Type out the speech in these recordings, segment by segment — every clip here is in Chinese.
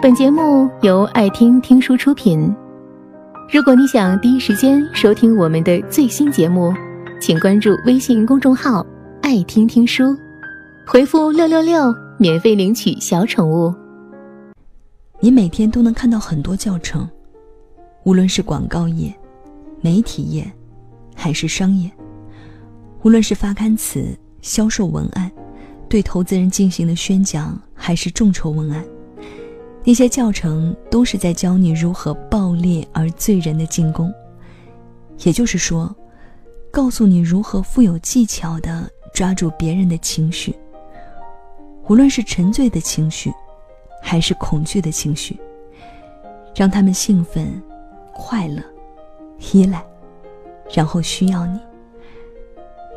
本节目由爱听听书出品。如果你想第一时间收听我们的最新节目，请关注微信公众号“爱听听书”，回复“六六六”免费领取小宠物。你每天都能看到很多教程，无论是广告业、媒体业，还是商业；无论是发刊词、销售文案，对投资人进行的宣讲，还是众筹文案。那些教程都是在教你如何爆裂而醉人的进攻，也就是说，告诉你如何富有技巧地抓住别人的情绪，无论是沉醉的情绪，还是恐惧的情绪，让他们兴奋、快乐、依赖，然后需要你。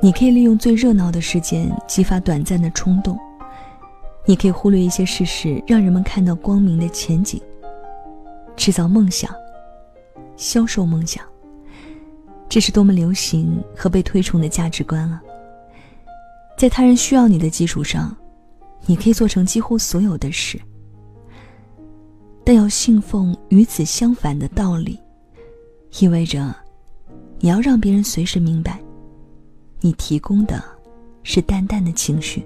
你可以利用最热闹的时间激发短暂的冲动。你可以忽略一些事实，让人们看到光明的前景。制造梦想，销售梦想，这是多么流行和被推崇的价值观啊！在他人需要你的基础上，你可以做成几乎所有的事。但要信奉与此相反的道理，意味着你要让别人随时明白，你提供的是淡淡的情绪。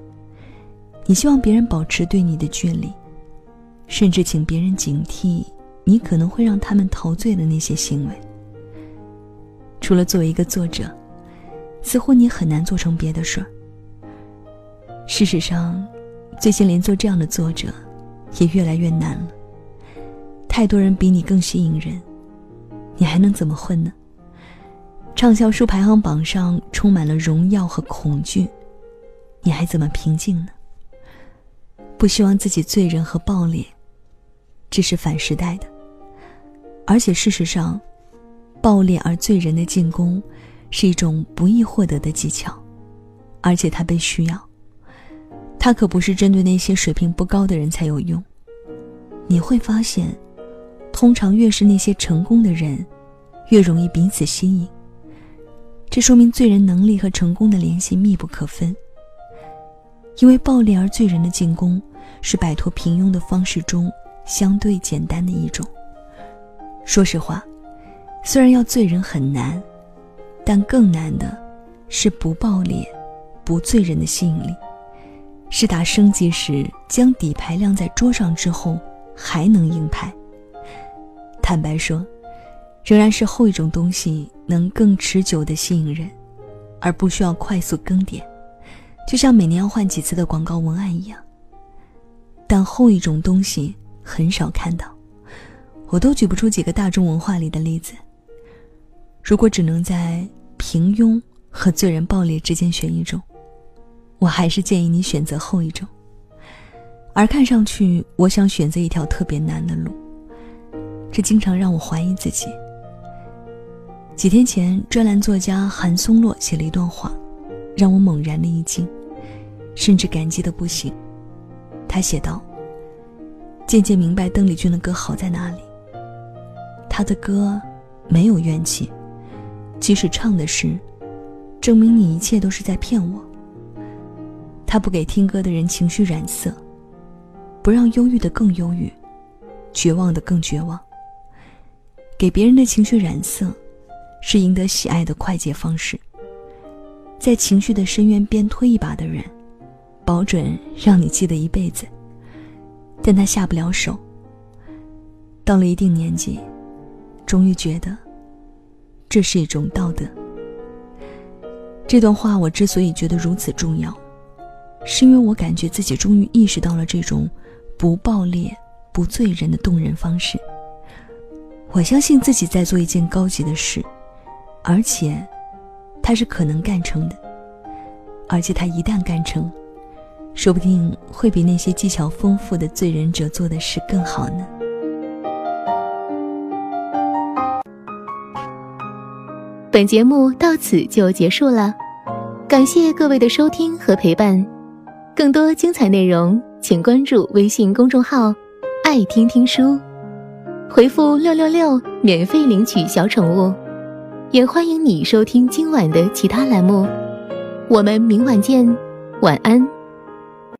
你希望别人保持对你的距离，甚至请别人警惕你可能会让他们陶醉的那些行为。除了作为一个作者，似乎你很难做成别的事儿。事实上，最近连做这样的作者也越来越难了。太多人比你更吸引人，你还能怎么混呢？畅销书排行榜上充满了荣耀和恐惧，你还怎么平静呢？不希望自己醉人和暴烈，这是反时代的。而且事实上，暴烈而醉人的进攻，是一种不易获得的技巧，而且它被需要。它可不是针对那些水平不高的人才有用。你会发现，通常越是那些成功的人，越容易彼此吸引。这说明醉人能力和成功的联系密不可分。因为暴烈而醉人的进攻，是摆脱平庸的方式中相对简单的一种。说实话，虽然要醉人很难，但更难的是不暴裂、不醉人的吸引力，是打升级时将底牌亮在桌上之后还能硬牌。坦白说，仍然是后一种东西能更持久的吸引人，而不需要快速更迭。就像每年要换几次的广告文案一样，但后一种东西很少看到，我都举不出几个大众文化里的例子。如果只能在平庸和罪人暴烈之间选一种，我还是建议你选择后一种。而看上去，我想选择一条特别难的路，这经常让我怀疑自己。几天前，专栏作家韩松洛写了一段话。让我猛然的一惊，甚至感激的不行。他写道：“渐渐明白邓丽君的歌好在哪里。她的歌没有怨气，即使唱的是，证明你一切都是在骗我。她不给听歌的人情绪染色，不让忧郁的更忧郁，绝望的更绝望。给别人的情绪染色，是赢得喜爱的快捷方式。”在情绪的深渊边推一把的人，保准让你记得一辈子。但他下不了手。到了一定年纪，终于觉得，这是一种道德。这段话我之所以觉得如此重要，是因为我感觉自己终于意识到了这种不暴烈、不醉人的动人方式。我相信自己在做一件高级的事，而且。他是可能干成的，而且他一旦干成，说不定会比那些技巧丰富的醉人者做的事更好呢。本节目到此就结束了，感谢各位的收听和陪伴。更多精彩内容，请关注微信公众号“爱听听书”，回复“六六六”免费领取小宠物。也欢迎你收听今晚的其他栏目，我们明晚见，晚安。